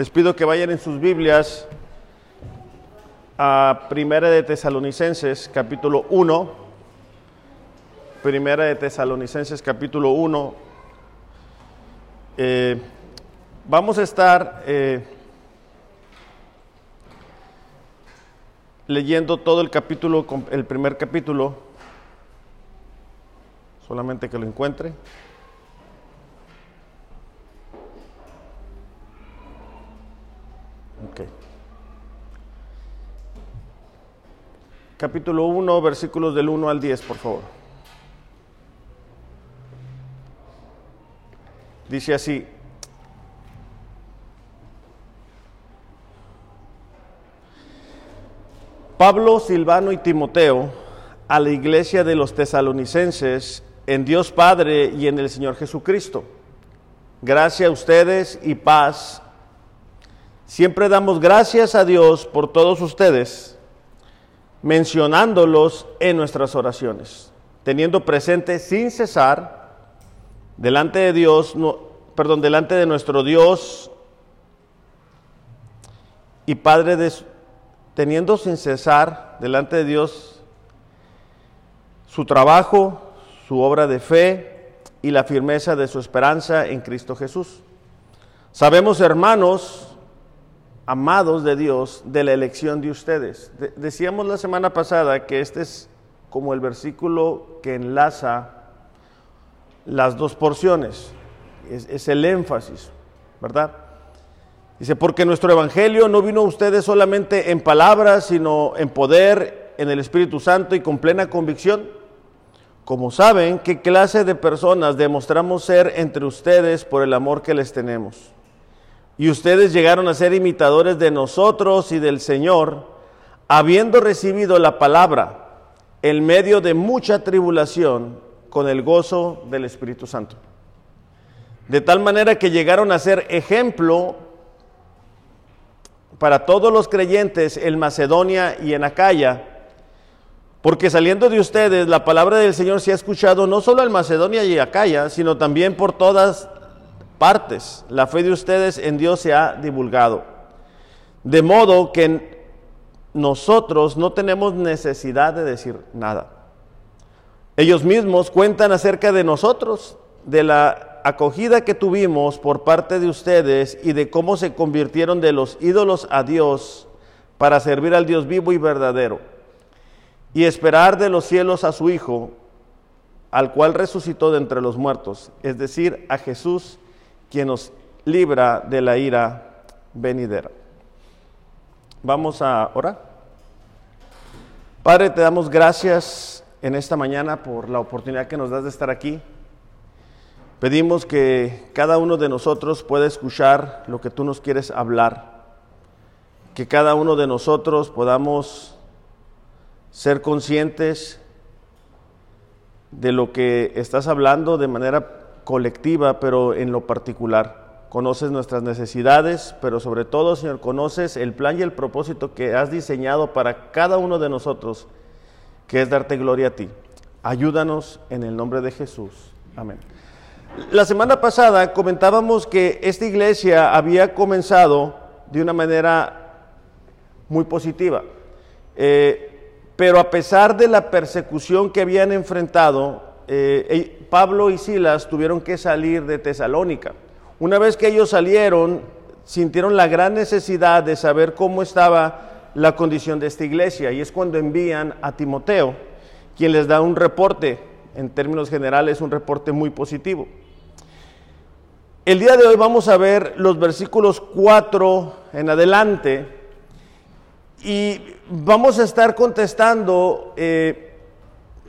Les pido que vayan en sus Biblias a Primera de Tesalonicenses, capítulo 1. Primera de Tesalonicenses, capítulo 1. Eh, vamos a estar eh, leyendo todo el capítulo, el primer capítulo, solamente que lo encuentre. Capítulo 1, versículos del 1 al 10, por favor. Dice así, Pablo, Silvano y Timoteo a la iglesia de los tesalonicenses en Dios Padre y en el Señor Jesucristo. Gracias a ustedes y paz Siempre damos gracias a Dios por todos ustedes, mencionándolos en nuestras oraciones, teniendo presente sin cesar delante de Dios, perdón, delante de nuestro Dios y Padre de teniendo sin cesar delante de Dios su trabajo, su obra de fe y la firmeza de su esperanza en Cristo Jesús. Sabemos, hermanos, amados de Dios, de la elección de ustedes. decíamos la semana pasada que este es como el versículo que enlaza las dos porciones, es, el énfasis, ¿verdad? Dice, porque nuestro Evangelio no vino a ustedes solamente en palabras, sino en poder, en el Espíritu Santo y con plena convicción. Como saben, qué clase de personas demostramos ser entre ustedes por el amor que les tenemos. Y ustedes llegaron a ser imitadores de nosotros y del Señor, habiendo recibido la palabra en medio de mucha tribulación con el gozo del Espíritu Santo. De tal manera que llegaron a ser ejemplo para todos los creyentes en Macedonia y en Acaya, porque saliendo de ustedes la palabra del Señor se ha escuchado no solo en Macedonia y Acaya, sino también por todas partes. La fe de ustedes en Dios se ha divulgado. De modo que nosotros no tenemos necesidad de decir nada. Ellos mismos cuentan acerca de nosotros, de la acogida que tuvimos por parte de ustedes y de cómo se convirtieron de los ídolos a Dios para servir al Dios vivo y verdadero y esperar de los cielos a su Hijo, al cual resucitó de entre los muertos, es decir, a Jesús quien nos libra de la ira venidera. Vamos a orar. Padre, te damos gracias en esta mañana por la oportunidad que nos das de estar aquí. Pedimos que cada uno de nosotros pueda escuchar lo que tú nos quieres hablar, que cada uno de nosotros podamos ser conscientes de lo que estás hablando de manera colectiva, pero en lo particular. Conoces nuestras necesidades, pero sobre todo, Señor, conoces el plan y el propósito que has diseñado para cada uno de nosotros, que es darte gloria a ti. Ayúdanos en el nombre de Jesús. Amén. La semana pasada comentábamos que esta iglesia había comenzado de una manera muy positiva, eh, pero a pesar de la persecución que habían enfrentado, eh, Pablo y Silas tuvieron que salir de Tesalónica. Una vez que ellos salieron, sintieron la gran necesidad de saber cómo estaba la condición de esta iglesia y es cuando envían a Timoteo, quien les da un reporte, en términos generales un reporte muy positivo. El día de hoy vamos a ver los versículos 4 en adelante y vamos a estar contestando eh,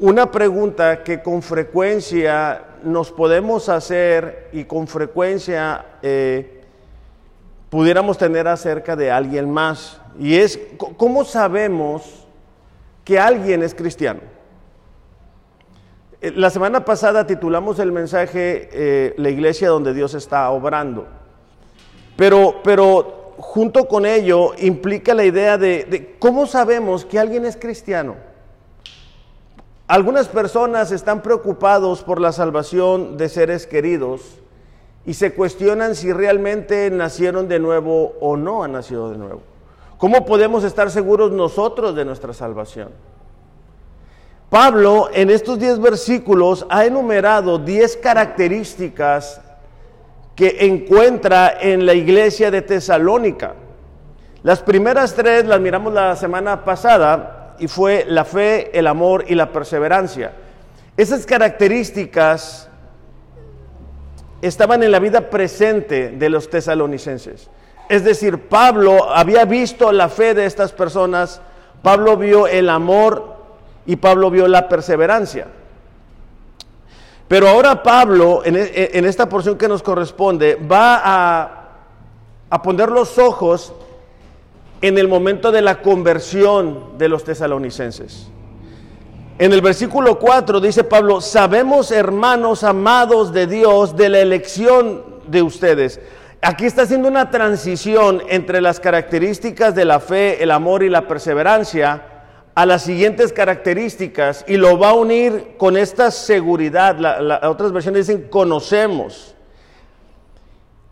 una pregunta que con frecuencia nos podemos hacer y con frecuencia eh, pudiéramos tener acerca de alguien más. Y es, ¿cómo sabemos que alguien es cristiano? Eh, la semana pasada titulamos el mensaje eh, La iglesia donde Dios está obrando. Pero, pero junto con ello implica la idea de cómo sabemos que alguien es cristiano. Algunas personas están preocupados por la salvación de seres queridos y se cuestionan si realmente nacieron de nuevo o no han nacido de nuevo. ¿Cómo podemos estar seguros nosotros de nuestra salvación? Pablo en estos 10 versículos ha enumerado 10 características que encuentra en la iglesia de Tesalónica. Las primeras tres las miramos la semana pasada y fue la fe, el amor y la perseverancia. Esas características estaban en la vida presente de los tesalonicenses. Es decir, Pablo había visto la fe de estas personas, Pablo vio el amor y Pablo vio la perseverancia. Pero ahora Pablo, en, e, esta porción que nos corresponde, va a, a poner los ojos en el momento de la conversión de los tesalonicenses. En el versículo 4 dice Pablo, sabemos hermanos amados de Dios de la elección de ustedes. Aquí está haciendo una transición entre las características de la fe, el amor y la perseverancia a las siguientes características y lo va a unir con esta seguridad. Las otras versiones dicen conocemos.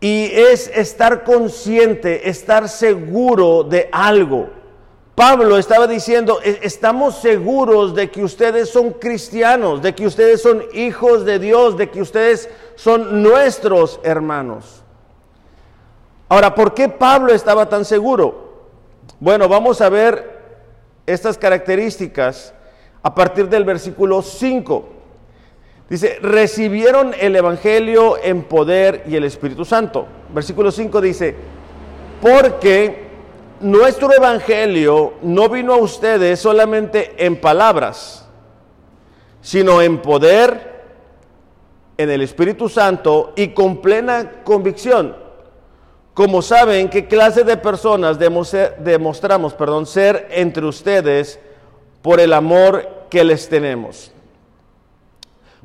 Y es estar consciente, estar seguro de algo. Pablo estaba diciendo, e-, estamos seguros de que ustedes son cristianos, de que ustedes son hijos de Dios, de que ustedes son nuestros hermanos. Ahora, ¿por qué Pablo estaba tan seguro? Bueno, vamos a ver estas características a partir del versículo 5. Dice, recibieron el Evangelio en poder y el Espíritu Santo. Versículo 5 dice, porque nuestro evangelio no vino a ustedes solamente en palabras, sino en poder, en el Espíritu Santo y con plena convicción. Como saben qué clase de personas demostramos, perdón, ser entre ustedes por el amor que les tenemos.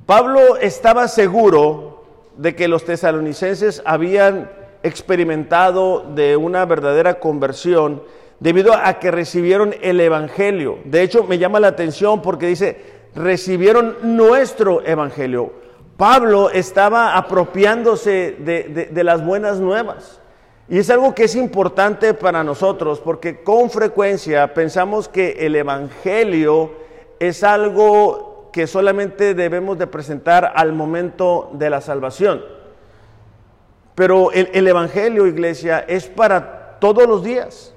Pablo estaba seguro de que los tesalonicenses habían experimentado de una verdadera conversión debido a que recibieron el Evangelio. De hecho, me llama la atención porque dice, recibieron nuestro Evangelio. Pablo estaba apropiándose de, de las buenas nuevas. Y es algo que es importante para nosotros porque con frecuencia pensamos que el Evangelio es algo que solamente debemos de presentar al momento de la salvación. Pero el, Evangelio, iglesia, es para todos los días.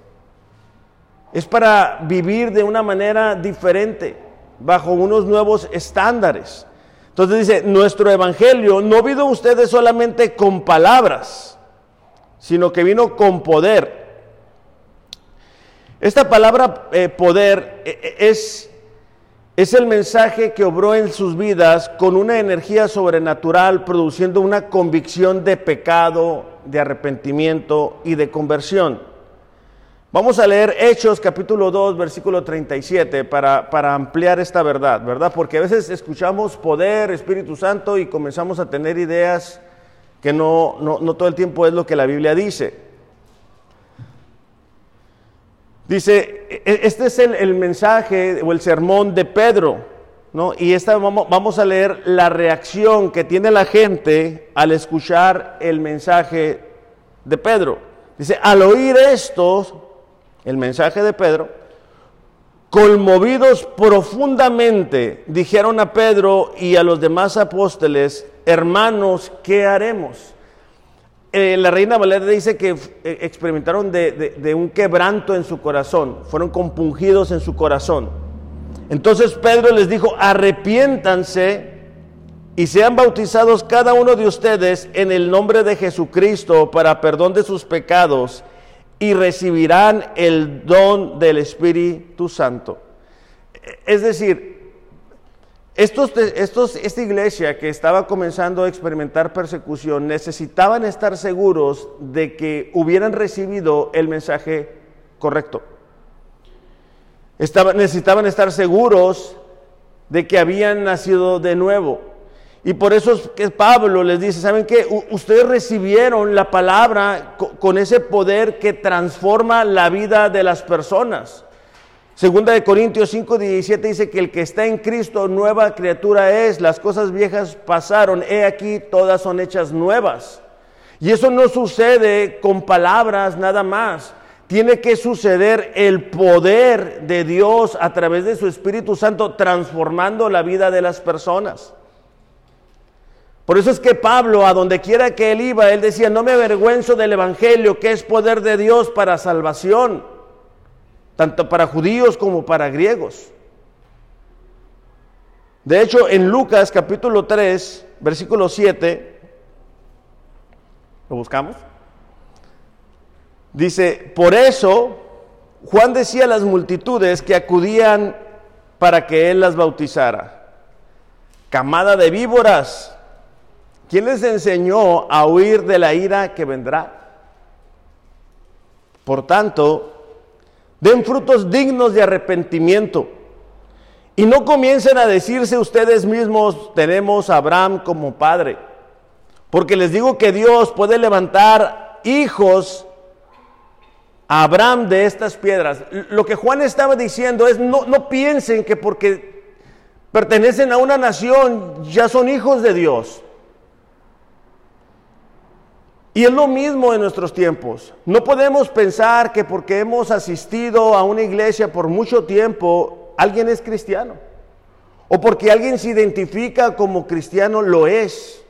Es para vivir de una manera diferente, bajo unos nuevos estándares. Entonces dice, nuestro Evangelio no vino ustedes solamente con palabras, sino que vino con poder. Esta palabra eh, poder eh, es es el mensaje que obró en sus vidas con una energía sobrenatural, produciendo una convicción de pecado, de arrepentimiento y de conversión. Vamos a leer Hechos capítulo 2, versículo 37 para, para ampliar esta verdad, ¿verdad? Porque a veces escuchamos poder, Espíritu Santo y comenzamos a tener ideas que no, no, no todo el tiempo es lo que la Biblia dice. Dice, e, e, este es el, mensaje o el sermón de Pedro, ¿no? Y esta vamos, vamos a leer la reacción que tiene la gente al escuchar el mensaje de Pedro. Dice, al oír esto, el mensaje de Pedro, conmovidos profundamente, dijeron a Pedro y a los demás apóstoles, hermanos, ¿qué haremos? Eh, la reina Valera dice que eh, experimentaron de, un quebranto en su corazón, fueron compungidos en su corazón. Entonces Pedro les dijo, arrepiéntanse y sean bautizados cada uno de ustedes en el nombre de Jesucristo para perdón de sus pecados y recibirán el don del Espíritu Santo. Es decir, esta iglesia que estaba comenzando a experimentar persecución necesitaban estar seguros de que hubieran recibido el mensaje correcto. necesitaban estar seguros de que habían nacido de nuevo. Y por eso Pablo les dice, ¿saben qué? ustedes recibieron la palabra con ese poder que transforma la vida de las personas. Segunda de Corintios 5, 17 dice que el que está en Cristo nueva criatura es, las cosas viejas pasaron, he aquí todas son hechas nuevas. Y eso no sucede con palabras nada más. Tiene que suceder el poder de Dios a través de su Espíritu Santo transformando la vida de las personas. Por eso es que Pablo, a donde quiera que él iba, él decía, no me avergüenzo del Evangelio, que es poder de Dios para salvación, tanto para judíos como para griegos. De hecho, en Lucas capítulo 3, versículo 7, ¿lo buscamos? Dice, por eso Juan decía a las multitudes que acudían para que él las bautizara. Camada de víboras, ¿quién les enseñó a huir de la ira que vendrá? Por tanto, den frutos dignos de arrepentimiento. Y no comiencen a decirse ustedes mismos, tenemos a Abraham como padre. Porque les digo que Dios puede levantar hijos Abraham de estas piedras. Lo que Juan estaba diciendo es, no, no piensen que porque pertenecen a una nación ya son hijos de Dios. Y es lo mismo en nuestros tiempos. No podemos pensar que porque hemos asistido a una iglesia por mucho tiempo, alguien es cristiano. O porque alguien se identifica como cristiano, lo es.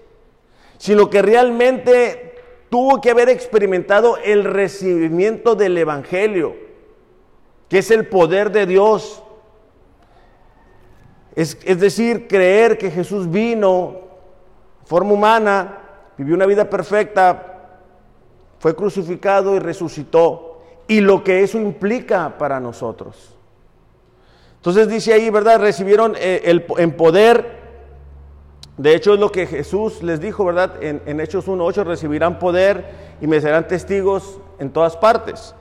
Sino que realmente tuvo que haber experimentado el recibimiento del Evangelio, que es el poder de Dios. Es, decir, creer que Jesús vino, forma humana, vivió una vida perfecta, fue crucificado y resucitó. Y lo que eso implica para nosotros. Entonces dice ahí, ¿verdad? Recibieron eh, el, en poder de hecho, es lo que Jesús les dijo, ¿verdad? En, en Hechos 1.8 recibirán poder y me serán testigos en todas partes.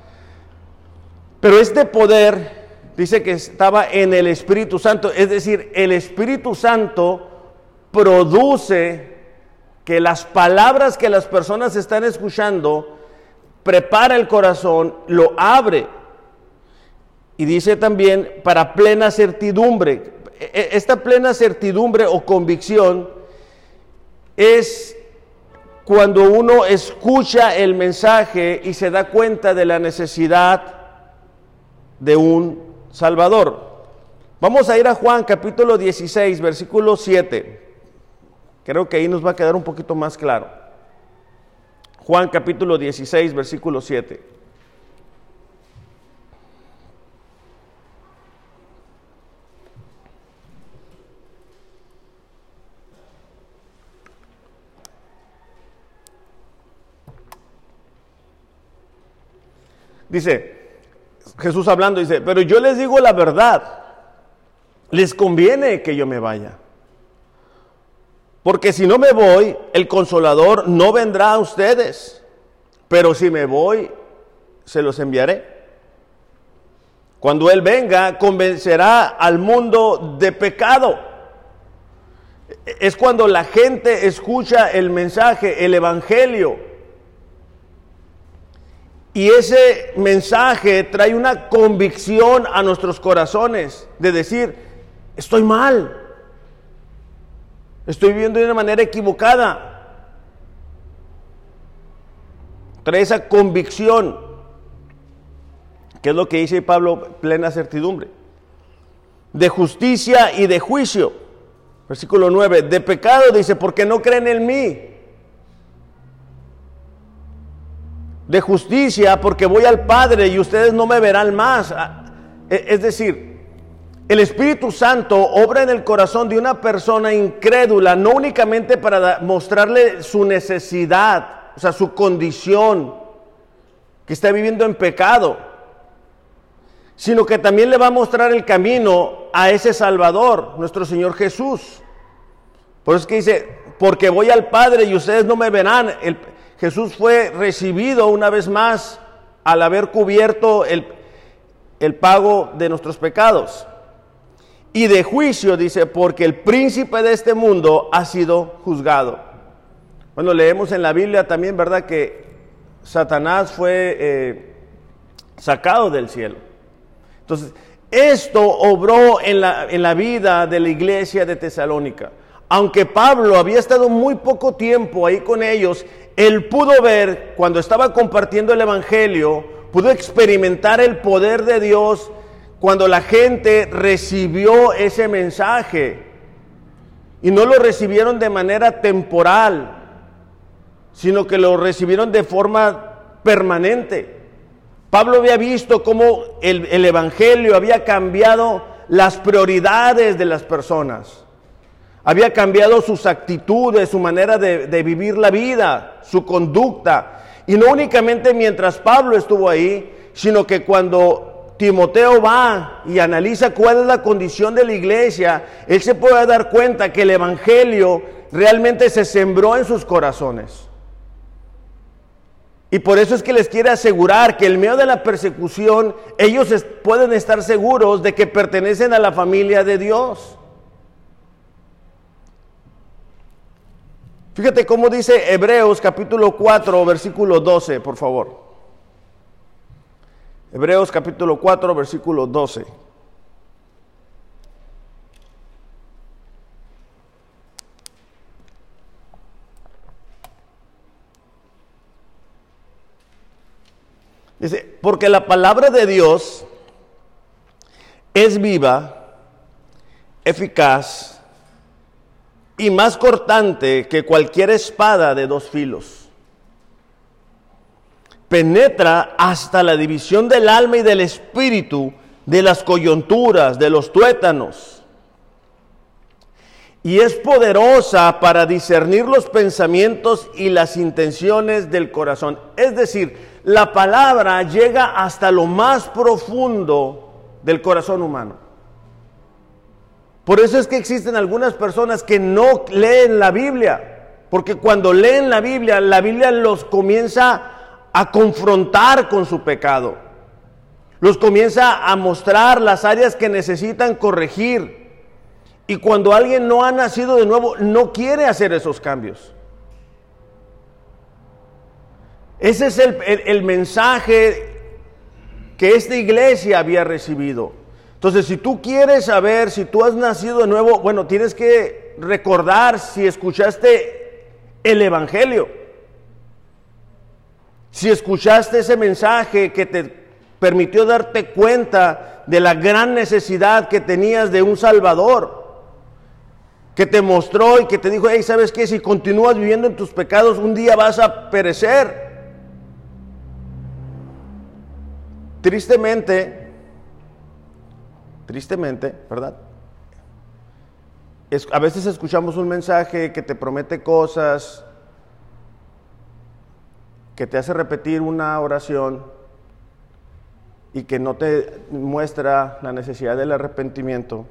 Pero este poder dice que estaba en el Espíritu Santo, es decir, el Espíritu Santo produce que las palabras que las personas están escuchando, prepara el corazón, lo abre. Y dice también para plena certidumbre. E, e, esta plena certidumbre o convicción es cuando uno escucha el mensaje y se da cuenta de la necesidad de un Salvador. Vamos a ir a Juan capítulo 16, versículo 7. Creo que ahí nos va a quedar un poquito más claro. Juan capítulo 16, versículo 7. Dice, Jesús hablando, dice, pero yo les digo la verdad, les conviene que yo me vaya. Porque si no me voy, el consolador no vendrá a ustedes. Pero si me voy, se los enviaré. Cuando Él venga, convencerá al mundo de pecado. Es cuando la gente escucha el mensaje, el Evangelio y ese mensaje trae una convicción a nuestros corazones de decir, estoy mal, estoy viviendo de una manera equivocada. Trae esa convicción, que es lo que dice Pablo, plena certidumbre, de justicia y de juicio. Versículo 9, de pecado dice, porque no creen en mí. de justicia porque voy al Padre y ustedes no me verán más. Ah, e, es decir, el Espíritu Santo obra en el corazón de una persona incrédula, no únicamente para mostrarle su necesidad, o sea, su condición, que está viviendo en pecado, sino que también le va a mostrar el camino a ese Salvador, nuestro Señor Jesús. Por eso es que dice, porque voy al Padre y ustedes no me verán. El, Jesús fue recibido una vez más al haber cubierto el, el pago de nuestros pecados. Y de juicio, dice, porque el príncipe de este mundo ha sido juzgado. Bueno, leemos en la Biblia también, ¿verdad? Que Satanás fue eh, sacado del cielo. Entonces, esto obró en la, en la vida de la iglesia de Tesalónica. aunque Pablo había estado muy poco tiempo ahí con ellos, él pudo ver cuando estaba compartiendo el Evangelio, pudo experimentar el poder de Dios cuando la gente recibió ese mensaje. Y no lo recibieron de manera temporal, sino que lo recibieron de forma permanente. Pablo había visto cómo el, Evangelio había cambiado las prioridades de las personas. Había cambiado sus actitudes, su manera de, de vivir la vida, su conducta. Y no únicamente mientras Pablo estuvo ahí, sino que cuando Timoteo va y analiza cuál es la condición de la iglesia, él se puede dar cuenta que el Evangelio realmente se sembró en sus corazones. Y por eso es que les quiere asegurar que en medio de la persecución ellos pueden estar seguros de que pertenecen a la familia de Dios. Fíjate cómo dice Hebreos capítulo 4, versículo 12, por favor. Hebreos capítulo 4, versículo 12. Dice, porque la palabra de Dios es viva, eficaz y más cortante que cualquier espada de dos filos. Penetra hasta la división del alma y del espíritu, de las coyunturas, de los tuétanos. Y es poderosa para discernir los pensamientos y las intenciones del corazón. Es decir, la palabra llega hasta lo más profundo del corazón humano. Por eso es que existen algunas personas que no leen la Biblia, porque cuando leen la Biblia, la Biblia los comienza a confrontar con su pecado, los comienza a mostrar las áreas que necesitan corregir. Y cuando alguien no ha nacido de nuevo, no quiere hacer esos cambios. Ese es el, mensaje que esta iglesia había recibido. Entonces, si tú quieres saber si tú has nacido de nuevo, bueno, tienes que recordar si escuchaste el Evangelio. Si escuchaste ese mensaje que te permitió darte cuenta de la gran necesidad que tenías de un Salvador, que te mostró y que te dijo, hey, ¿sabes qué? Si continúas viviendo en tus pecados, un día vas a perecer. Tristemente, tristemente, ¿verdad? a veces escuchamos un mensaje que te promete cosas, que te hace repetir una oración y que no te muestra la necesidad del arrepentimiento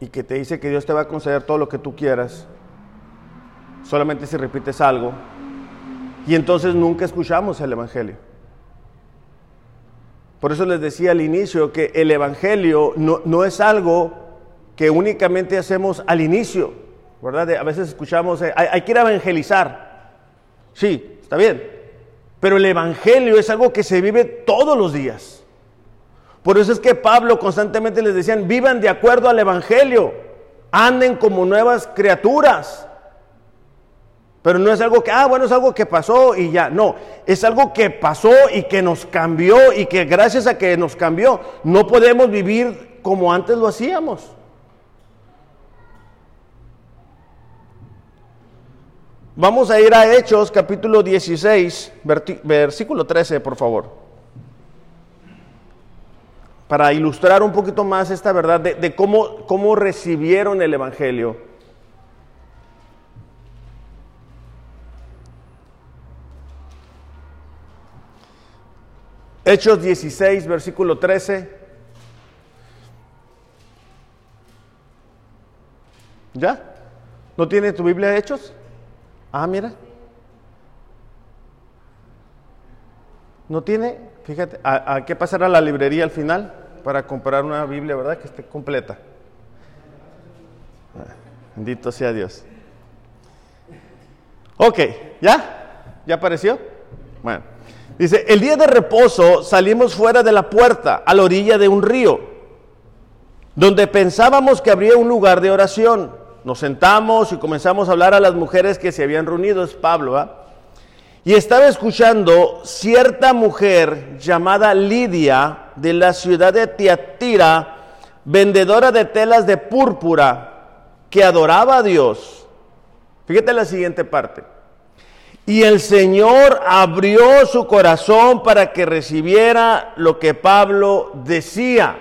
y que te dice que Dios te va a conceder todo lo que tú quieras, solamente si repites algo. Y entonces nunca escuchamos el Evangelio. Por eso les decía al inicio que el Evangelio no, es algo que únicamente hacemos al inicio, ¿verdad? A veces escuchamos, eh, hay, que evangelizar. Sí, está bien. Pero el Evangelio es algo que se vive todos los días. Por eso es que Pablo constantemente les decían, vivan de acuerdo al Evangelio, anden como nuevas criaturas. Pero no es algo que, ah, bueno, es algo que pasó y ya. No, es algo que pasó y que nos cambió y que gracias a que nos cambió, no podemos vivir como antes lo hacíamos. Vamos a ir a Hechos capítulo 16, versículo 13, por favor. Para ilustrar un poquito más esta verdad de, de cómo, cómo recibieron el Evangelio. Hechos 16, versículo 13. ¿Ya? ¿No tiene tu Biblia Hechos? Ah, mira. ¿No tiene? Fíjate, hay que pasar a la librería al final para comprar una Biblia, ¿verdad? Que esté completa. Bendito sea Dios. Ok, ¿ya? ¿Ya apareció? Bueno. Dice, el día de reposo salimos fuera de la puerta, a la orilla de un río. donde pensábamos que habría un lugar de oración. Nos sentamos y comenzamos a hablar a las mujeres que se habían reunido, es Pablo, ¿ah? y estaba escuchando cierta mujer llamada Lidia de la ciudad de Tiatira, vendedora de telas de púrpura, que adoraba a Dios. Fíjate la siguiente parte. Y el Señor abrió su corazón para que recibiera lo que Pablo decía.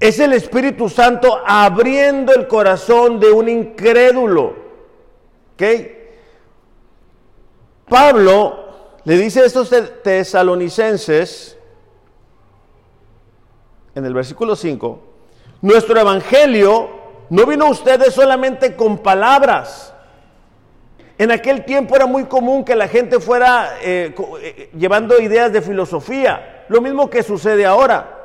Es el Espíritu Santo abriendo el corazón de un incrédulo. ¿Ok? Pablo le dice a estos tesalonicenses, en el versículo 5, nuestro evangelio no vino a ustedes solamente con palabras, en aquel tiempo era muy común que la gente fuera eh, eh, llevando ideas de filosofía, lo mismo que sucede ahora.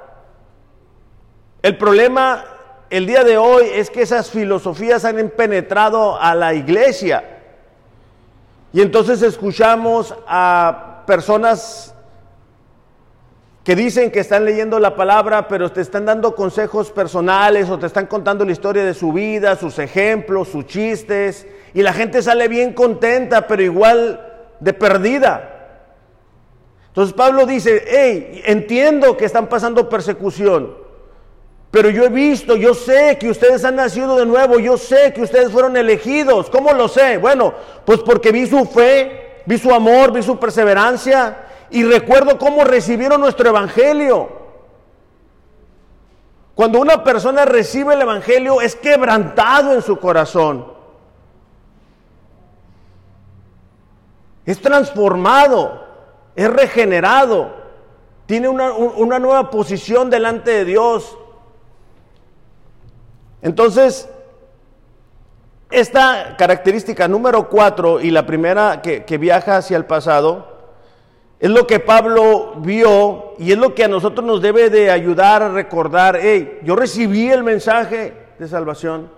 El problema el día de hoy es que esas filosofías han penetrado a la iglesia. Y entonces escuchamos a personas que dicen que están leyendo la palabra, pero te están dando consejos personales o te están contando la historia de su vida, sus ejemplos, sus chistes, y la gente sale bien contenta, pero igual de perdida. Entonces Pablo dice, hey, entiendo que están pasando persecución, pero yo he visto, yo sé que ustedes han nacido de nuevo, yo sé que ustedes fueron elegidos. ¿Cómo lo sé? Bueno, pues porque vi su fe, vi su amor, vi su perseverancia y recuerdo cómo recibieron nuestro evangelio. Cuando una persona recibe el evangelio es quebrantado en su corazón. es transformado, es regenerado, tiene una, una nueva posición delante de Dios. Entonces, esta característica número cuatro y la primera que, viaja hacia el pasado, es lo que Pablo vio y es lo que a nosotros nos debe de ayudar a recordar, hey, yo recibí el mensaje de salvación.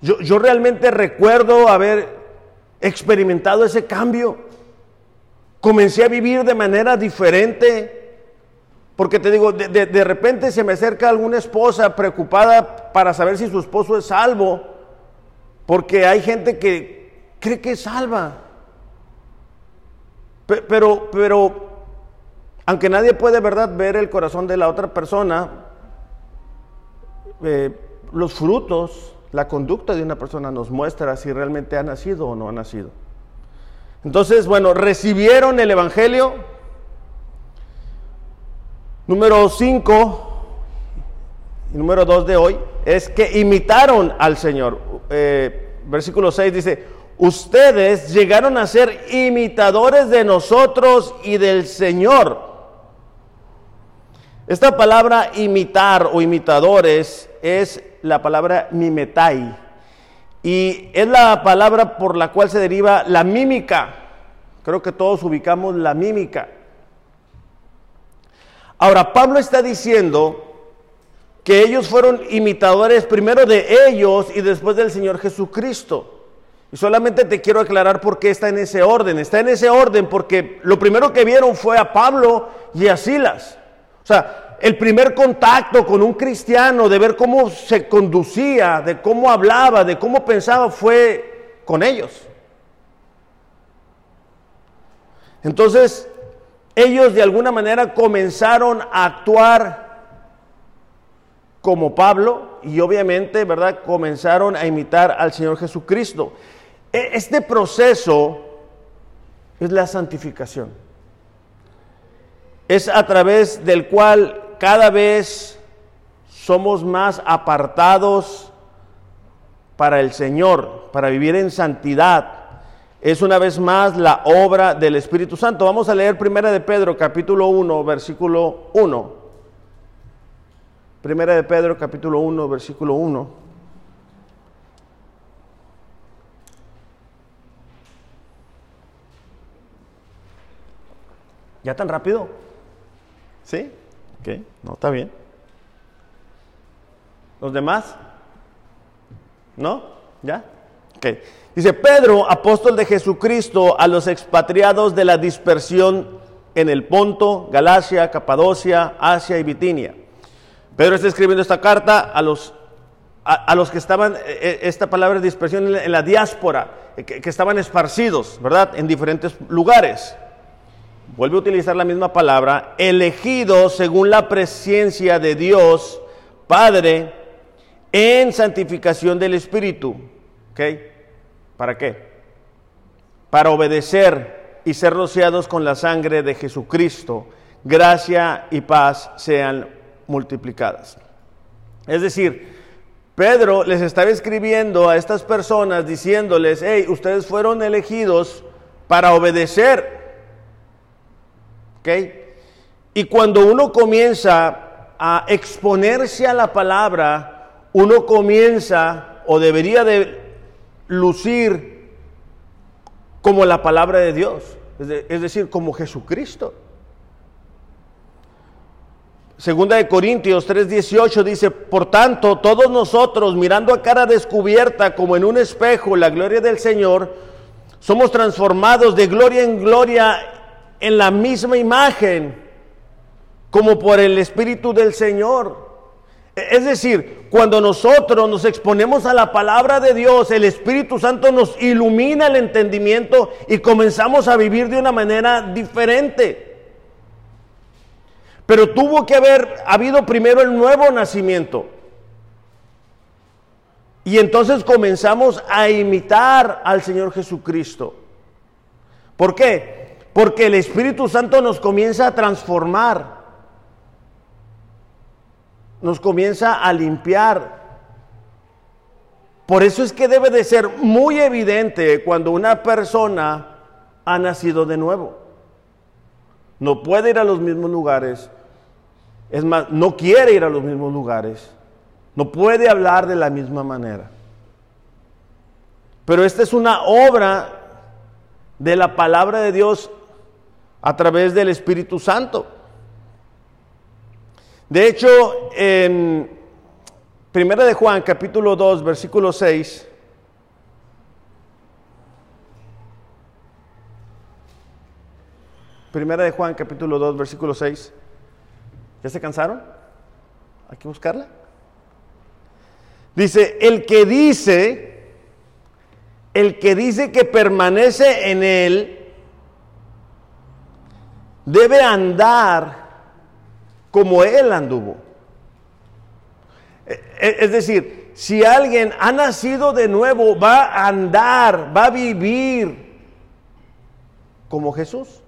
Yo, yo realmente recuerdo haber experimentado ese cambio. Comencé a vivir de manera diferente. Porque te digo, de, de, repente se me acerca alguna esposa preocupada para saber si su esposo es salvo. Porque hay gente que cree que es salva. Pero, pero, aunque nadie puede, ¿verdad?, ver el corazón de la otra persona, eh, los frutos la conducta de una persona nos muestra si realmente ha nacido o no ha nacido. Entonces, bueno, recibieron el Evangelio. Número 5 y número 2 de hoy es que imitaron al Señor. Eh, versículo 6 dice, ustedes llegaron a ser imitadores de nosotros y del Señor. Esta palabra imitar o imitadores es la palabra mimetai. Y es la palabra por la cual se deriva la mímica. Creo que todos ubicamos la mímica. Ahora, Pablo está diciendo que ellos fueron imitadores primero de ellos y después del Señor Jesucristo. Y solamente te quiero aclarar por qué está en ese orden. Está en ese orden porque lo primero que vieron fue a Pablo y a Silas. O sea, el primer contacto con un cristiano, de ver cómo se conducía, de cómo hablaba, de cómo pensaba, fue con ellos. Entonces, ellos de alguna manera comenzaron a actuar como Pablo y obviamente, ¿verdad? Comenzaron a imitar al Señor Jesucristo. E, este proceso es la santificación. Es a través del cual cada vez somos más apartados para el Señor, para vivir en santidad. Es una vez más la obra del Espíritu Santo. Vamos a leer Primera de Pedro, capítulo 1, versículo 1. Primera de Pedro, capítulo 1, versículo 1. ¿Ya tan rápido? ¿Sí? Ok, no, está bien. ¿Los demás? ¿No? ¿Ya? Ok. Dice Pedro, apóstol de Jesucristo, a los expatriados de la dispersión en el Ponto, Galacia, Capadocia, Asia y Bitinia, Pedro está escribiendo esta carta a los, a, los que estaban, eh, eh, esta palabra dispersión en la, diáspora, eh, que, que estaban esparcidos, ¿verdad? En diferentes lugares. Vuelve a utilizar la misma palabra, elegidos según la presencia de Dios, Padre, en santificación del Espíritu. ¿Ok? ¿Para qué? Para obedecer y ser rociados con la sangre de Jesucristo. Gracia y paz sean multiplicadas. Es decir, Pedro les estaba escribiendo a estas personas diciéndoles, hey, ustedes fueron elegidos para obedecer. ¿Ok? Y cuando uno comienza a exponerse a la palabra, uno comienza o debería de lucir como la palabra de Dios, es decir, como Jesucristo. Segunda de Corintios 3:18 dice, por tanto, todos nosotros mirando a cara descubierta como en un espejo la gloria del Señor, somos transformados de gloria en gloria en la misma imagen, como por el Espíritu del Señor. Es decir, cuando nosotros nos exponemos a la palabra de Dios, el Espíritu Santo nos ilumina el entendimiento y comenzamos a vivir de una manera diferente. Pero tuvo que haber habido primero el nuevo nacimiento. Y entonces comenzamos a imitar al Señor Jesucristo. ¿Por qué? Porque el Espíritu Santo nos comienza a transformar. Nos comienza a limpiar. Por eso es que debe de ser muy evidente cuando una persona ha nacido de nuevo. No puede ir a los mismos lugares, es más, no quiere ir a los mismos lugares. No puede hablar de la misma manera. Pero esta es una obra de la palabra de Dios a través del Espíritu Santo. De hecho, en Primera de Juan, capítulo 2, versículo 6, Primera de Juan, capítulo 2, versículo 6. ¿Ya se cansaron? Hay que buscarla. Dice, el que dice, el que dice que permanece en él, debe andar como él anduvo. E, e, es decir, si alguien ha nacido de nuevo, va a andar, va a vivir como Jesús.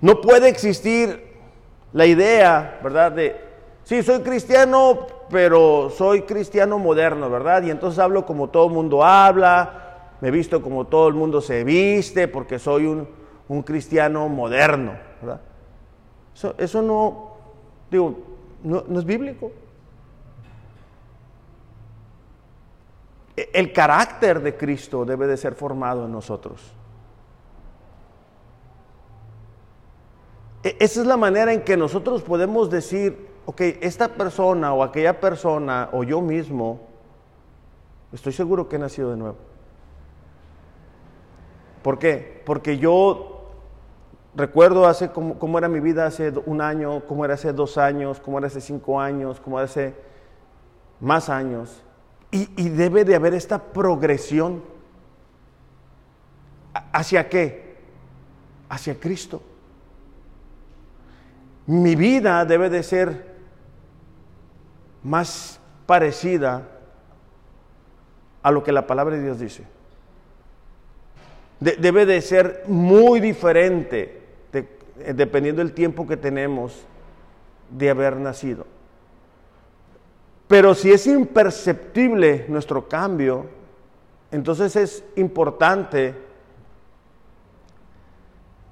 No puede existir la idea, ¿verdad? De, sí, soy cristiano, pero soy cristiano moderno, ¿verdad? Y entonces hablo como todo el mundo habla, me visto como todo el mundo se viste, porque soy un, cristiano moderno, ¿verdad? Eso, no, digo, no, no es bíblico. E, el carácter de Cristo debe de ser formado en nosotros. E, esa es la manera en que nosotros podemos decir, ok, esta persona o aquella persona o yo mismo, estoy seguro que he nacido de nuevo. ¿Por qué? Porque yo recuerdo hace cómo, era mi vida hace un año, cómo era hace dos años, cómo era hace cinco años, cómo era hace más años. Y debe de haber esta progresión. ¿Hacia qué? Hacia Cristo. Mi vida debe de ser más parecida a lo que la palabra de Dios dice. Debe de ser muy diferente dependiendo del tiempo que tenemos de haber nacido. Pero si es imperceptible nuestro cambio, entonces es importante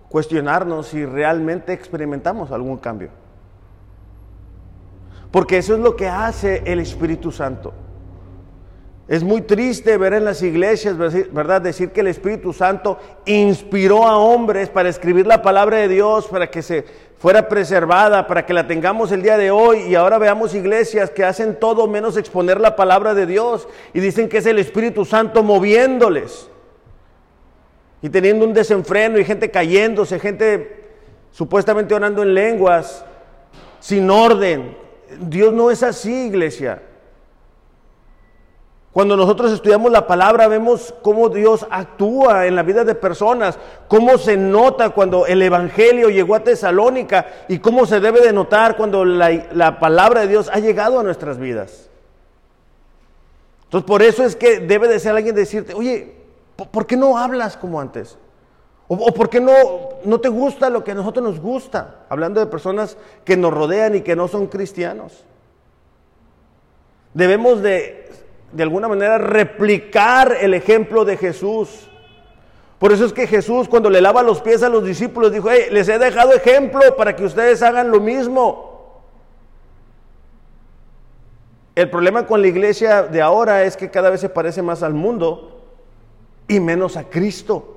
cuestionarnos si realmente experimentamos algún cambio. Porque eso es lo que hace el Espíritu Santo. Es muy triste ver en las iglesias, ¿verdad? Decir que el Espíritu Santo inspiró a hombres para escribir la palabra de Dios, para que se fuera preservada, para que la tengamos el día de hoy. Y ahora veamos iglesias que hacen todo menos exponer la palabra de Dios y dicen que es el Espíritu Santo moviéndoles y teniendo un desenfreno y gente cayéndose, gente supuestamente orando en lenguas, sin orden. Dios no es así, iglesia. Cuando nosotros estudiamos la palabra vemos cómo Dios actúa en la vida de personas, cómo se nota cuando el Evangelio llegó a Tesalónica y cómo se debe de notar cuando la, palabra de Dios ha llegado a nuestras vidas. Entonces por eso es que debe de ser alguien decirte, oye, ¿por qué no hablas como antes? ¿O, o por qué no, no te gusta lo que a nosotros nos gusta? Hablando de personas que nos rodean y que no son cristianos. Debemos de de alguna manera replicar el ejemplo de Jesús. Por eso es que Jesús cuando le lava los pies a los discípulos dijo, les he dejado ejemplo para que ustedes hagan lo mismo. El problema con la iglesia de ahora es que cada vez se parece más al mundo y menos a Cristo.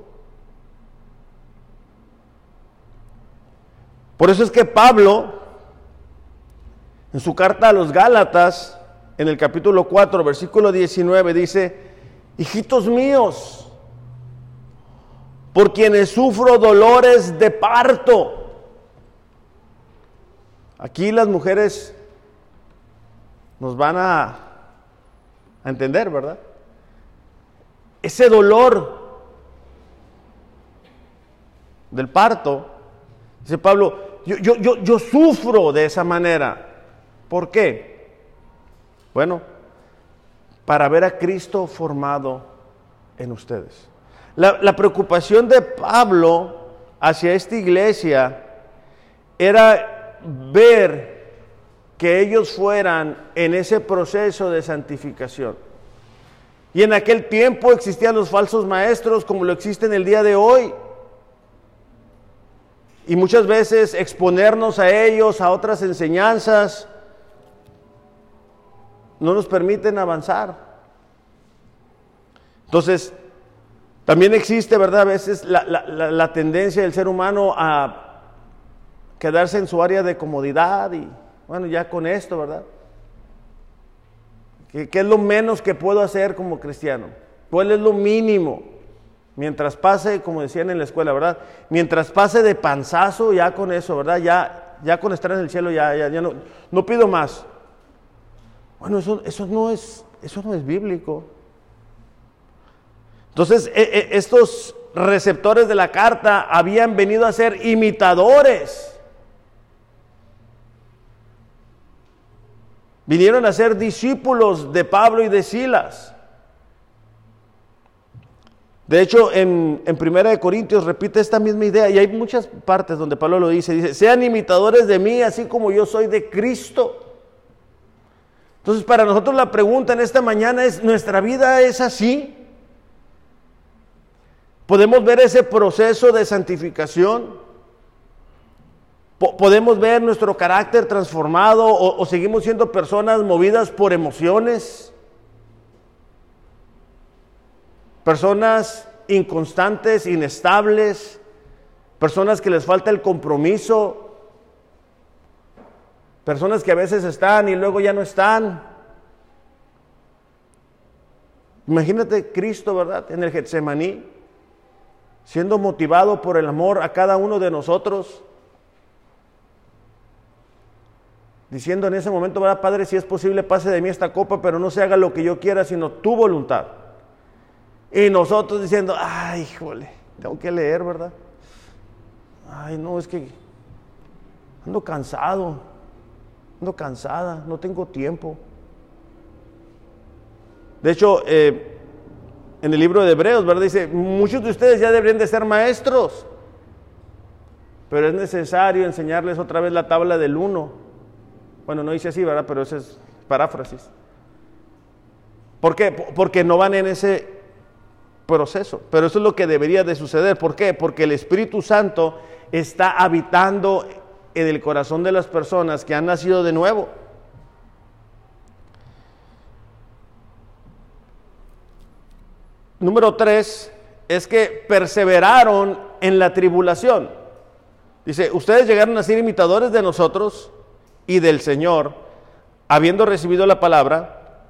Por eso es que Pablo, en su carta a los Gálatas, en el capítulo 4, versículo 19, dice, hijitos míos, por quienes sufro dolores de parto. Aquí las mujeres nos van a, a entender, ¿verdad? Ese dolor del parto, dice Pablo, yo, yo, yo, yo sufro de esa manera. ¿Por qué? Bueno, para ver a Cristo formado en ustedes. La, preocupación de Pablo hacia esta iglesia era ver que ellos fueran en ese proceso de santificación. Y en aquel tiempo existían los falsos maestros como lo existen el día de hoy. Y muchas veces exponernos a ellos, a otras enseñanzas, no nos permiten avanzar. Entonces, también existe, ¿verdad? A veces la, tendencia del ser humano a quedarse en su área de comodidad y, bueno, ya con esto, ¿verdad? ¿Qué, es lo menos que puedo hacer como cristiano? ¿Cuál es lo mínimo? Mientras pase, como decían en la escuela, ¿verdad? Mientras pase de panzazo, ya con eso, ¿verdad? Ya, ya con estar en el cielo, ya, ya, ya no, no pido más. Bueno, eso, eso, no, es, eso no es bíblico. Entonces, e, e, estos receptores de la carta habían venido a ser imitadores. Vinieron a ser discípulos de Pablo y de Silas. De hecho, en, en Primera de Corintios repite esta misma idea y hay muchas partes donde Pablo lo dice. Dice, sean imitadores de mí así como yo soy de Cristo. Entonces, para nosotros la pregunta en esta mañana es, ¿nuestra vida es así? ¿Podemos ver ese proceso de santificación? ¿Podemos ver nuestro carácter transformado o, seguimos siendo personas movidas por emociones? Personas inconstantes, inestables, personas que les falta el compromiso, Personas que a veces están y luego ya no están. Imagínate Cristo, ¿verdad? En el Getsemaní, siendo motivado por el amor a cada uno de nosotros. Diciendo en ese momento, ¿verdad, Padre? Si es posible, pase de mí esta copa, pero no se haga lo que yo quiera, sino tu voluntad. Y nosotros diciendo, ay, híjole, tengo que leer, ¿verdad? Ay, no, es que ando cansado ando cansada, no tengo tiempo. De hecho, eh, en el libro de Hebreos, ¿verdad? Dice, muchos de ustedes ya deberían de ser maestros, pero es necesario enseñarles otra vez la tabla del uno. Bueno, no dice así, ¿verdad? Pero ese es paráfrasis. ¿Por qué? Porque no van en ese proceso. Pero eso es lo que debería de suceder. ¿Por qué? Porque el Espíritu Santo está habitando en el corazón de las personas que han nacido de nuevo. Número tres es que perseveraron en la tribulación. Dice, ustedes llegaron a ser imitadores de nosotros y del Señor, habiendo recibido la palabra,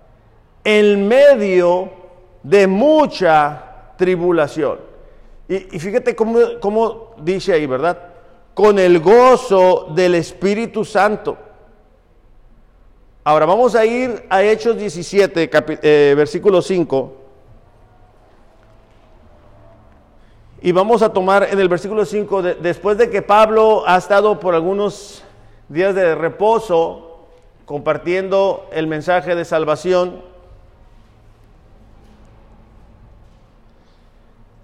en medio de mucha tribulación. Y, fíjate cómo, cómo dice ahí, ¿verdad? Con el gozo del Espíritu Santo. Ahora vamos a ir a Hechos 17, eh, versículo 5. Y vamos a tomar en el versículo 5, después de que Pablo ha estado por algunos días de reposo compartiendo el mensaje de salvación,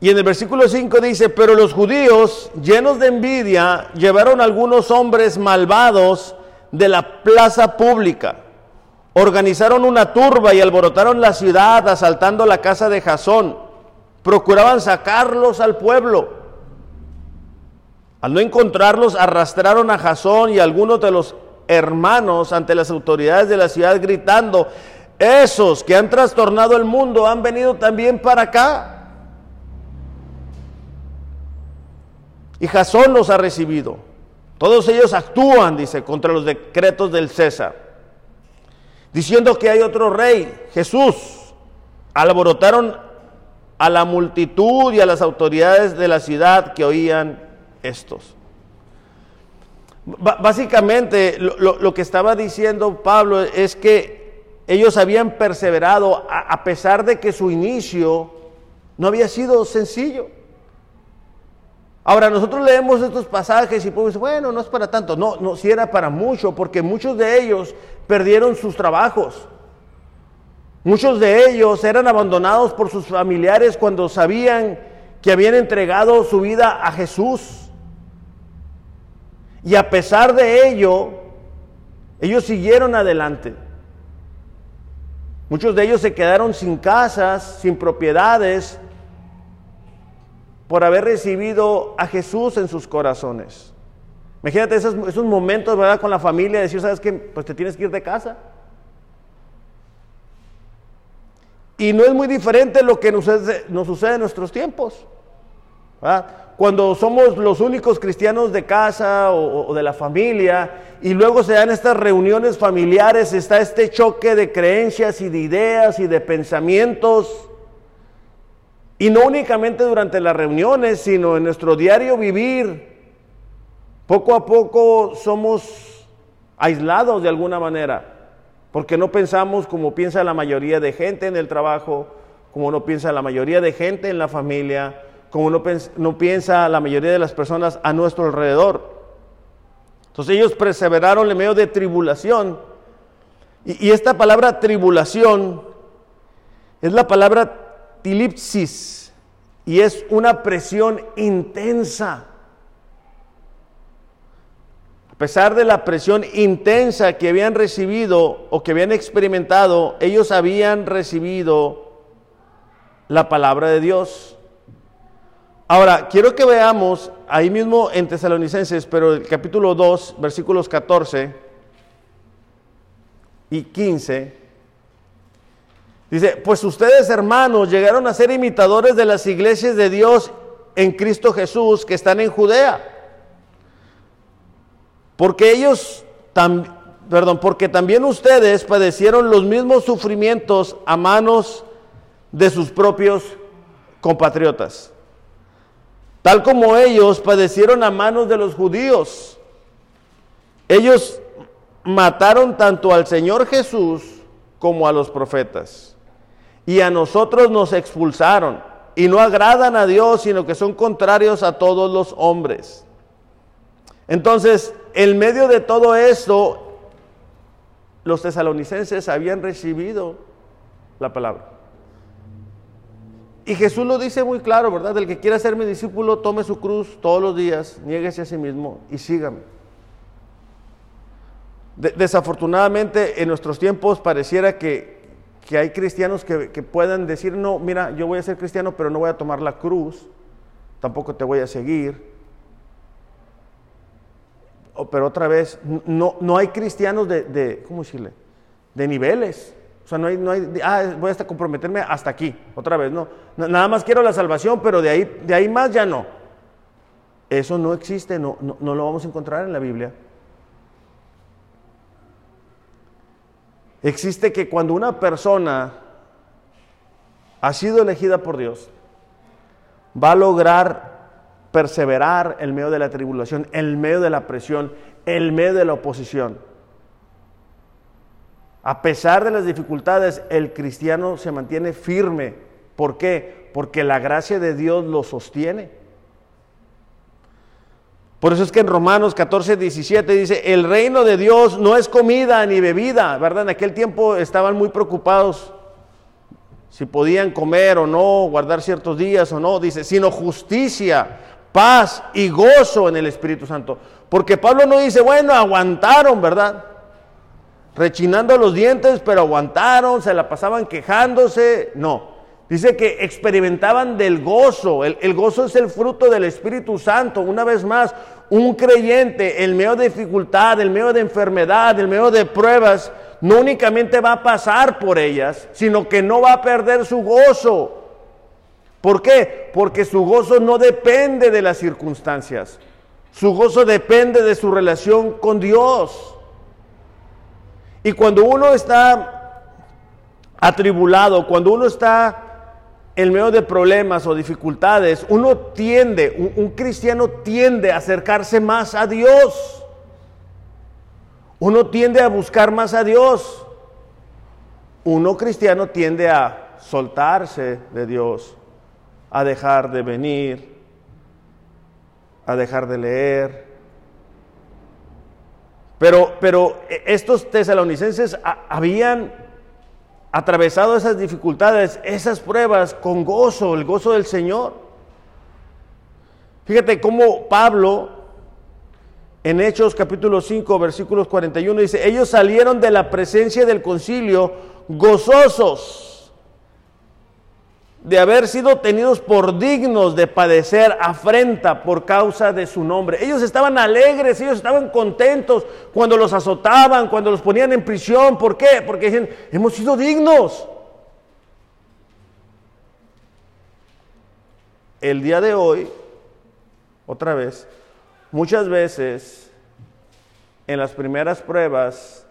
Y en el versículo 5 dice, pero los judíos, llenos de envidia, llevaron algunos hombres malvados de la plaza pública. Organizaron una turba y alborotaron la ciudad, asaltando la casa de Jasón. Procuraban sacarlos al pueblo. Al no encontrarlos, arrastraron a Jasón y algunos de los hermanos ante las autoridades de la ciudad gritando, esos que han trastornado el mundo han venido también para acá Y Jasón los ha recibido. Todos ellos actúan, dice, contra los decretos del César, diciendo que hay otro rey, Jesús. Alborotaron a la multitud y a las autoridades de la ciudad que oían estos. básicamente lo, que estaba diciendo Pablo es que ellos habían perseverado a pesar de que su inicio no había sido sencillo. Ahora, nosotros leemos estos pasajes y pues, bueno, no es para tanto. No, no, si era para mucho, porque muchos de ellos perdieron sus trabajos. Muchos de ellos eran abandonados por sus familiares cuando sabían que habían entregado su vida a Jesús. Y a pesar de ello, ellos siguieron adelante. Muchos de ellos se quedaron sin casas, sin propiedades, por haber recibido a Jesús en sus corazones. Imagínate esos, momentos, ¿verdad? Con la familia, decir, ¿sabes qué? Pues te tienes que ir de casa. Y no es muy diferente lo que nos, sucede en nuestros tiempos. Cuando somos los únicos cristianos de casa o, de la familia y luego se dan estas reuniones familiares, está este choque de creencias y de ideas y de pensamientos y no únicamente durante las reuniones, sino en nuestro diario vivir. Poco a poco somos aislados de alguna manera, porque no pensamos como piensa la mayoría de gente en el trabajo, como no piensa la mayoría de gente en la familia, como no, piensa la mayoría de las personas a nuestro alrededor. Entonces ellos perseveraron en medio de tribulación. Y, y esta palabra tribulación es la palabra y es una presión intensa. A pesar de la presión intensa que habían recibido o que habían experimentado, ellos habían recibido la palabra de Dios. Ahora, quiero que veamos ahí mismo en Tesalonicenses, pero el capítulo 2, versículos 14 y 15. Dice, pues ustedes hermanos llegaron a ser imitadores de las iglesias de Dios en Cristo Jesús que están en Judea. Porque ellos, perdón, porque también ustedes padecieron los mismos sufrimientos a manos de sus propios compatriotas. Tal como ellos padecieron a manos de los judíos. Ellos mataron tanto al Señor Jesús como a los profetas y a nosotros nos expulsaron y no agradan a Dios, sino que son contrarios a todos los hombres. Entonces, en medio de todo esto, los tesalonicenses habían recibido la palabra. Y Jesús lo dice muy claro, ¿verdad? El que quiera ser mi discípulo, tome su cruz todos los días, niéguese a sí mismo y sígame. desafortunadamente, en nuestros tiempos pareciera que que hay cristianos que, puedan decir, no, mira, yo voy a ser cristiano, pero no voy a tomar la cruz, tampoco te voy a seguir. pero otra vez, no, no hay cristianos de, de, ¿cómo decirle? De niveles. O sea, no hay, no hay, ah, voy hasta comprometerme hasta aquí, otra vez, no. Nada más quiero la salvación, pero de ahí, de ahí más ya no. Eso no existe, no, no lo vamos a encontrar en la Biblia. Existe que cuando una persona ha sido elegida por Dios, va a lograr perseverar en medio de la tribulación, en medio de la presión, en medio de la oposición. A pesar de las dificultades, el cristiano se mantiene firme. ¿Por qué? Porque la gracia de Dios lo sostiene. Por eso es que en Romanos 14, 17 dice, el reino de Dios no es comida ni bebida, ¿verdad? En aquel tiempo estaban muy preocupados si podían comer o no, guardar ciertos días o no, dice, sino justicia, paz y gozo en el Espíritu Santo. Porque Pablo no dice, bueno, aguantaron, ¿verdad? Rechinando los dientes, pero aguantaron, se la pasaban quejándose. No, dice que experimentaban del gozo. El, el gozo es el fruto del Espíritu Santo. Una vez más, un creyente, el medio de dificultad, el medio de enfermedad, el medio de pruebas, no únicamente va a pasar por ellas, sino que no va a perder su gozo. ¿Por qué? Porque su gozo no depende de las circunstancias. Su gozo depende de su relación con Dios. Y cuando uno está atribulado, cuando uno está en medio de problemas o dificultades, uno tiende, un, cristiano tiende a acercarse más a Dios. Uno tiende a buscar más a Dios. Uno cristiano tiende a soltarse de Dios, a dejar de venir, a dejar de leer. Pero, pero estos tesalonicenses habían atravesado esas dificultades, esas pruebas con gozo, el gozo del Señor. Fíjate cómo Pablo en Hechos capítulo 5, versículos 41 dice, ellos salieron de la presencia del concilio gozosos de haber sido tenidos por dignos de padecer afrenta por causa de su nombre. Ellos estaban alegres, ellos estaban contentos cuando los azotaban, cuando los ponían en prisión. ¿Por qué? Porque dicen, hemos sido dignos. El día de hoy, otra vez, Muchas veces en las primeras pruebas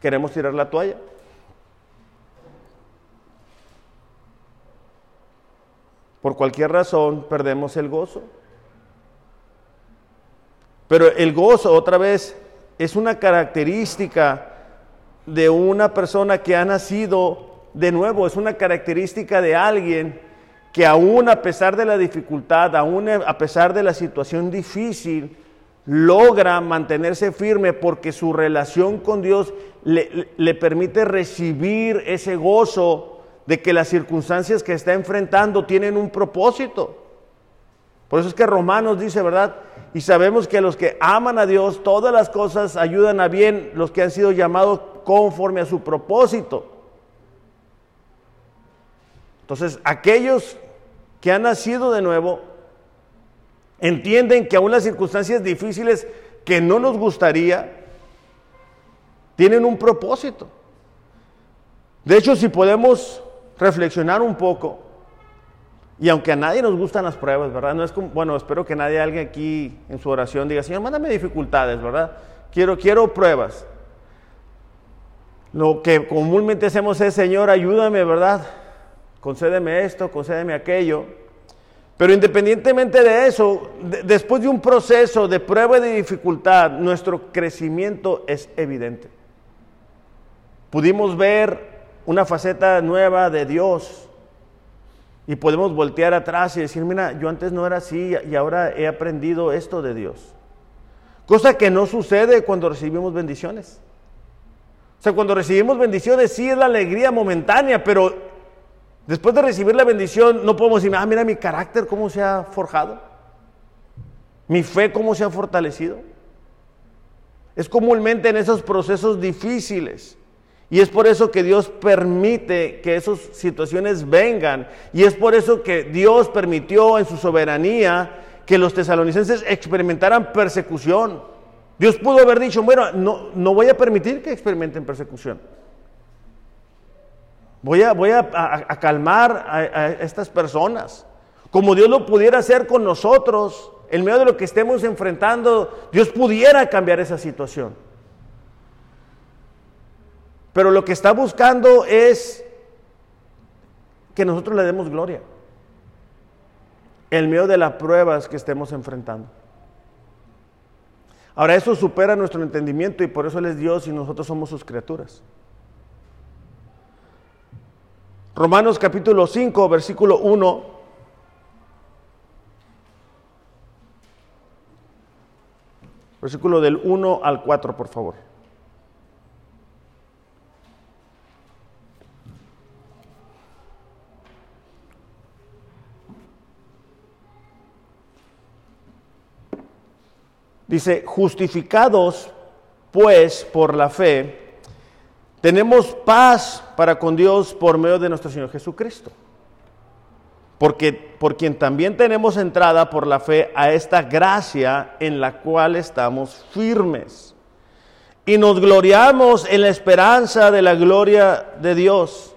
queremos tirar la toalla. Por cualquier razón perdemos el gozo. Pero el gozo, otra vez, es una característica de una persona que ha nacido de nuevo, es una característica de alguien que aún a pesar de la dificultad, aún a pesar de la situación difícil, logra mantenerse firme porque su relación con Dios le, le, permite recibir ese gozo de que las circunstancias que está enfrentando tienen un propósito. Por eso es que Romanos dice, ¿verdad? Y sabemos que los que aman a Dios, todas las cosas ayudan a bien los que han sido llamados conforme a su propósito. Entonces, aquellos que han nacido de nuevo entienden que aún las circunstancias difíciles que no nos gustaría, tienen un propósito. De hecho, si podemos reflexionar un poco, y aunque a nadie nos gustan las pruebas, ¿verdad? No es como, bueno, espero que nadie, alguien aquí en su oración diga, Señor, mándame dificultades, ¿verdad? Quiero, quiero pruebas. Lo que comúnmente hacemos es, Señor, ayúdame, ¿verdad? concédeme esto, concédeme aquello. Pero independientemente de eso, después de un proceso de prueba y de dificultad, nuestro crecimiento es evidente. Pudimos ver una faceta nueva de Dios y podemos voltear atrás y decir, mira, yo antes no era así y ahora he aprendido esto de Dios. Cosa que no sucede cuando recibimos bendiciones. O sea, cuando recibimos bendiciones sí es la alegría momentánea, pero Después de recibir la bendición, no podemos decir, ah, mira mi carácter cómo se ha forjado, mi fe cómo se ha fortalecido. Es comúnmente en esos procesos difíciles. Y es por eso que Dios permite que esas situaciones vengan. Y es por eso que Dios permitió en su soberanía que los tesalonicenses experimentaran persecución. Dios pudo haber dicho, bueno, no, no voy a permitir que experimenten persecución. Voy a, voy a, calmar a, estas personas. Como Dios lo pudiera hacer con nosotros, en medio de lo que estemos enfrentando, Dios pudiera cambiar esa situación. Pero lo que está buscando es que nosotros le demos gloria en medio de las pruebas que estemos enfrentando. Ahora eso supera nuestro entendimiento y por eso Él es Dios y nosotros somos sus criaturas. Romanos capítulo 5, versículo 1. Versículo del 1 al 4, por favor. Dice, justificados pues por la fe, tenemos paz para con Dios por medio de nuestro Señor Jesucristo. Porque por quien también tenemos entrada por la fe a esta gracia en la cual estamos firmes. Y nos gloriamos en la esperanza de la gloria de Dios.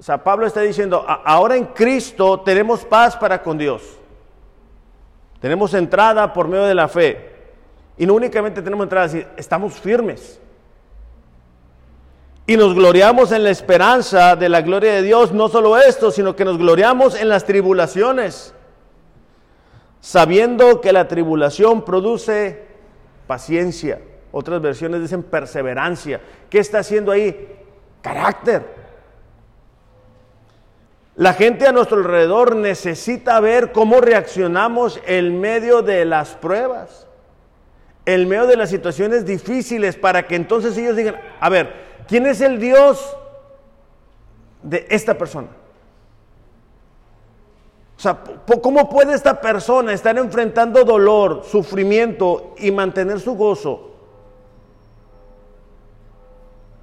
O Pablo está diciendo, ahora en Cristo tenemos paz para con Dios. Tenemos entrada por medio de la fe. Y no únicamente tenemos entrada, estamos firmes. Y nos gloriamos en la esperanza de la gloria de Dios. No solo esto, sino que nos gloriamos en las tribulaciones. Sabiendo que la tribulación produce paciencia. Otras versiones dicen perseverancia. ¿Qué está haciendo ahí? Carácter. La gente a nuestro alrededor necesita ver cómo reaccionamos en medio de las pruebas, en medio de las situaciones difíciles, para que entonces ellos digan, a ver, ¿quién es el Dios de esta persona? O sea, ¿cómo puede esta persona estar enfrentando dolor, sufrimiento y mantener su gozo?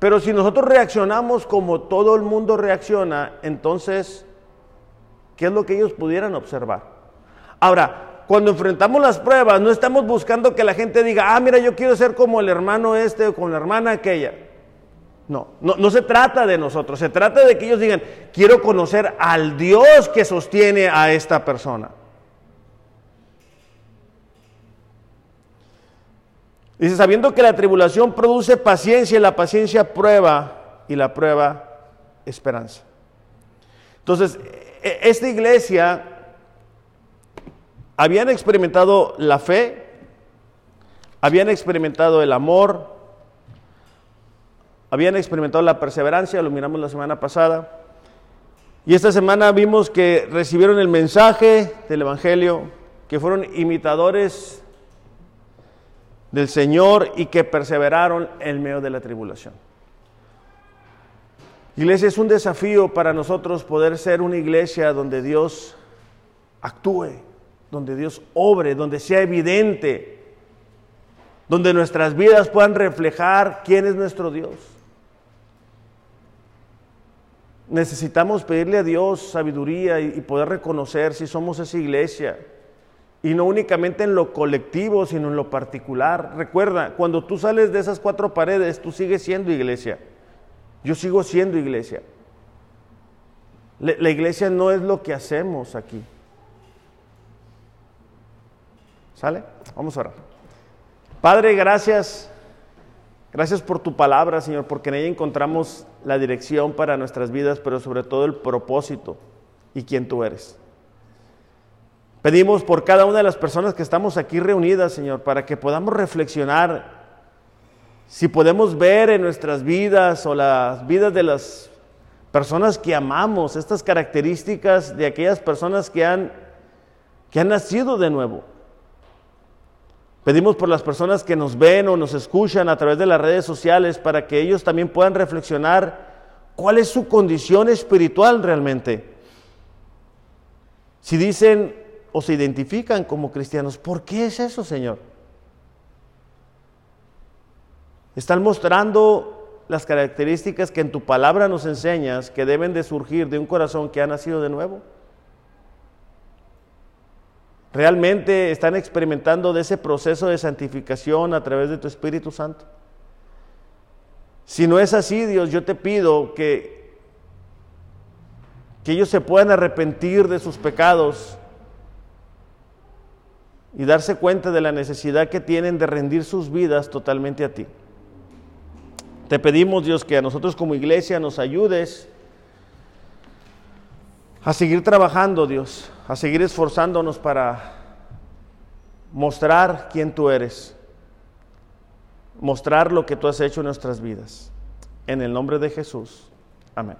Pero si nosotros reaccionamos como todo el mundo reacciona, entonces ¿Qué es lo que ellos pudieran observar? Ahora, cuando enfrentamos las pruebas, no estamos buscando que la gente diga, ah, mira, yo quiero ser como el hermano este o con la hermana aquella. No, no, no se trata de nosotros, se trata de que ellos digan, quiero conocer al Dios que sostiene a esta persona. Dice, sabiendo que la tribulación produce paciencia y la paciencia prueba y la prueba esperanza. Entonces, e, esta iglesia habían experimentado la fe, habían experimentado el amor, habían experimentado la perseverancia, lo miramos la semana pasada. Y esta semana vimos que recibieron el mensaje del Evangelio, que fueron imitadores del Señor y que perseveraron en medio de la tribulación. Iglesia, es un desafío para nosotros poder ser una iglesia donde Dios actúe, donde Dios obre, donde sea evidente, donde nuestras vidas puedan reflejar quién es nuestro Dios. Necesitamos pedirle a Dios sabiduría y poder reconocer si somos esa iglesia. Y no únicamente en lo colectivo, sino en lo particular. Recuerda, cuando tú sales de esas cuatro paredes, tú sigues siendo iglesia. Yo sigo siendo iglesia. La iglesia no es lo que hacemos aquí. ¿Sale? Vamos a. Padre, gracias. Gracias por tu palabra, Señor, porque en ella encontramos la dirección para nuestras vidas, pero sobre todo el propósito y quién tú eres. Pedimos por cada una de las personas que estamos aquí reunidas, Señor, para que podamos reflexionar si podemos ver en nuestras vidas o las vidas de las personas que amamos, estas características de aquellas personas que han, que han nacido de nuevo. Pedimos por las personas que nos ven o nos escuchan a través de las redes sociales para que ellos también puedan reflexionar cuál es su condición espiritual realmente. Si dicen o se identifican como cristianos, ¿por qué es eso, Señor? Están mostrando las características que en tu palabra nos enseñas que deben de surgir de un corazón que ha nacido de nuevo. Realmente están experimentando de ese proceso de santificación a través de tu Espíritu Santo. Si no es así, Dios, yo te pido que, que ellos se puedan arrepentir de sus pecados y darse cuenta de la necesidad que tienen de rendir sus vidas totalmente a ti. Te pedimos, Dios, que a nosotros como iglesia nos ayudes a seguir trabajando, Dios, a seguir esforzándonos para mostrar quién tú eres, mostrar lo que tú has hecho en nuestras vidas. En el nombre de Jesús. Amén.